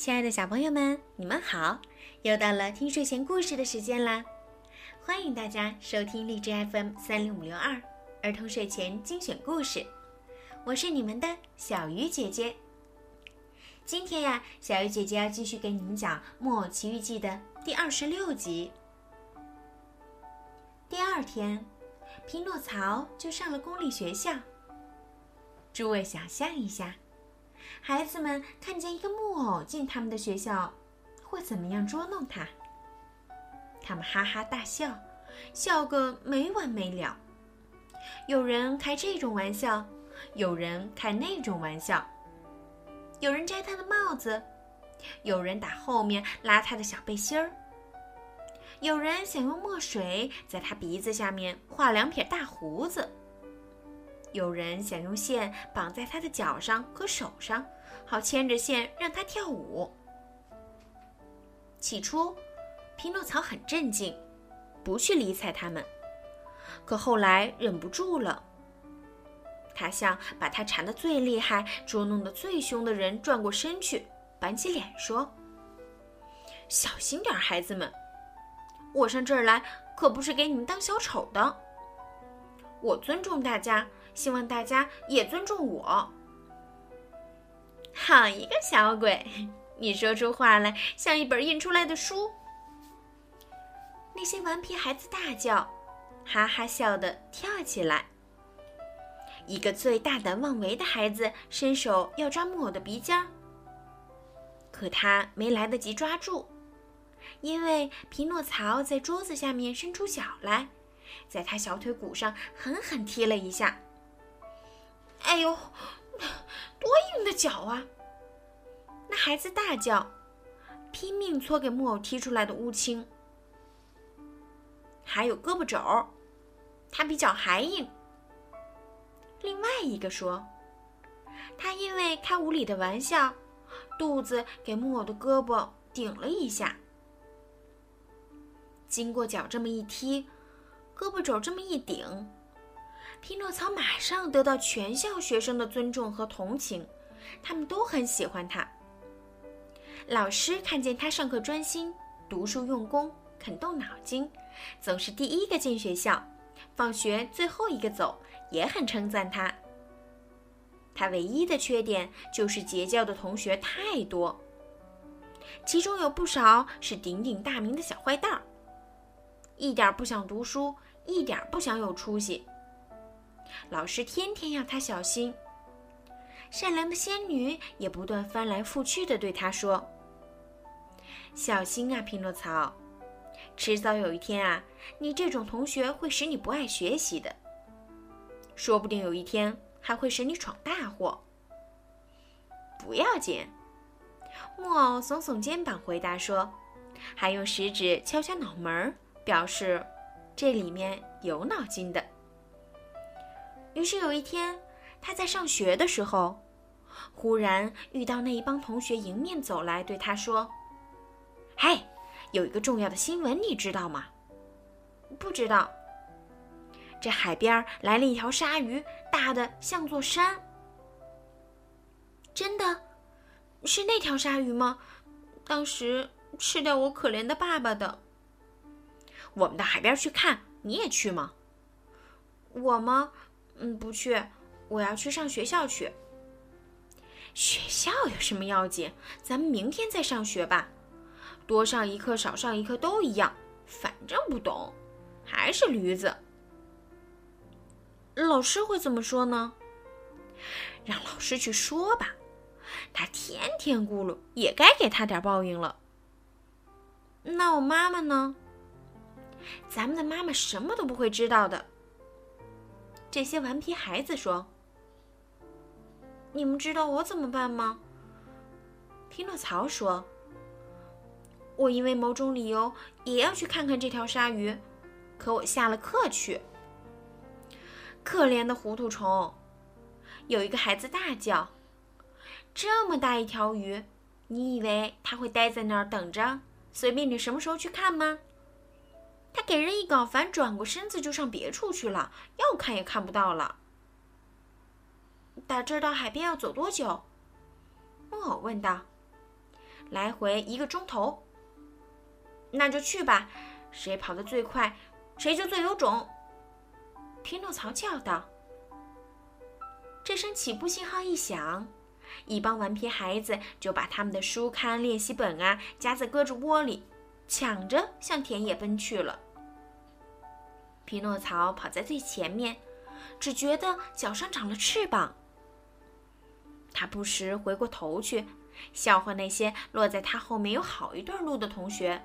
亲爱的小朋友们，你们好！又到了听睡前故事的时间啦，欢迎大家收听荔枝 FM 三零五六二儿童睡前精选故事，我是你们的小鱼姐姐。今天呀，小鱼姐姐要继续给你们讲《木偶奇遇记》的第二十六集。第二天，匹诺曹就上了公立学校。诸位想象一下。孩子们看见一个木偶进他们的学校，会怎么样捉弄他？他们哈哈大笑，笑个没完没了。有人开这种玩笑，有人开那种玩笑。有人摘他的帽子，有人打后面拉他的小背心儿。有人想用墨水在他鼻子下面画两撇大胡子。有人想用线绑在他的脚上和手上，好牵着线让他跳舞。起初，匹诺曹很镇静，不去理睬他们。可后来忍不住了，他向把他缠得最厉害、捉弄得最凶的人转过身去，板起脸说：“小心点，孩子们！我上这儿来可不是给你们当小丑的。我尊重大家。”希望大家也尊重我。好一个小鬼，你说出话来像一本印出来的书。那些顽皮孩子大叫，哈哈笑的跳起来。一个最大胆妄为的孩子伸手要抓木偶的鼻尖儿，可他没来得及抓住，因为匹诺曹在桌子下面伸出脚来，在他小腿骨上狠狠踢了一下。哎呦，多硬的脚啊！那孩子大叫，拼命搓给木偶踢出来的乌青。还有胳膊肘，他比脚还硬。另外一个说，他因为开无理的玩笑，肚子给木偶的胳膊顶了一下。经过脚这么一踢，胳膊肘这么一顶。匹诺曹马上得到全校学生的尊重和同情，他们都很喜欢他。老师看见他上课专心、读书用功、肯动脑筋，总是第一个进学校，放学最后一个走，也很称赞他。他唯一的缺点就是结交的同学太多，其中有不少是鼎鼎大名的小坏蛋儿，一点不想读书，一点不想有出息。老师天天要他小心，善良的仙女也不断翻来覆去的对他说：“小心啊，匹诺曹，迟早有一天啊，你这种同学会使你不爱学习的，说不定有一天还会使你闯大祸。”不要紧，木偶耸耸肩膀回答说，还用食指敲敲脑门儿，表示这里面有脑筋的。于是有一天，他在上学的时候，忽然遇到那一帮同学迎面走来，对他说：“嘿，有一个重要的新闻，你知道吗？”“不知道。”“这海边来了一条鲨鱼，大的像座山。”“真的？是那条鲨鱼吗？当时吃掉我可怜的爸爸的。”“我们到海边去看，你也去吗？”“我吗？”嗯，不去，我要去上学校去。学校有什么要紧？咱们明天再上学吧，多上一课少上一课都一样，反正不懂，还是驴子。老师会怎么说呢？让老师去说吧，他天天咕噜，也该给他点报应了。那我妈妈呢？咱们的妈妈什么都不会知道的。这些顽皮孩子说：“你们知道我怎么办吗？”匹诺曹说：“我因为某种理由也要去看看这条鲨鱼，可我下了课去。”可怜的糊涂虫！有一个孩子大叫：“这么大一条鱼，你以为它会待在那儿等着，随便你什么时候去看吗？”他给人一搞烦，转过身子就上别处去了，要看也看不到了。打这儿到海边要走多久？木偶问道。来回一个钟头。那就去吧，谁跑得最快，谁就最有种。匹诺曹叫道。这声起步信号一响，一帮顽皮孩子就把他们的书刊、练习本啊夹在胳肢窝里，抢着向田野奔去了。匹诺曹跑在最前面，只觉得脚上长了翅膀。他不时回过头去，笑话那些落在他后面有好一段路的同学。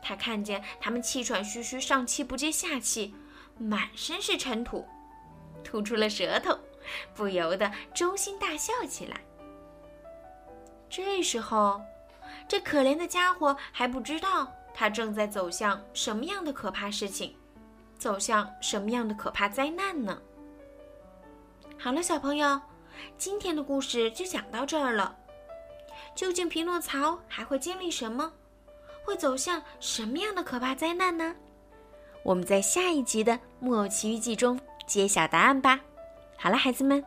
他看见他们气喘吁吁，上气不接下气，满身是尘土，吐出了舌头，不由得衷心大笑起来。这时候，这可怜的家伙还不知道他正在走向什么样的可怕事情，走向什么样的可怕灾难呢？好了，小朋友。今天的故事就讲到这儿了。究竟匹诺曹还会经历什么？会走向什么样的可怕灾难呢？我们在下一集的《木偶奇遇记》中揭晓答案吧。好了，孩子们，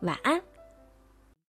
晚安。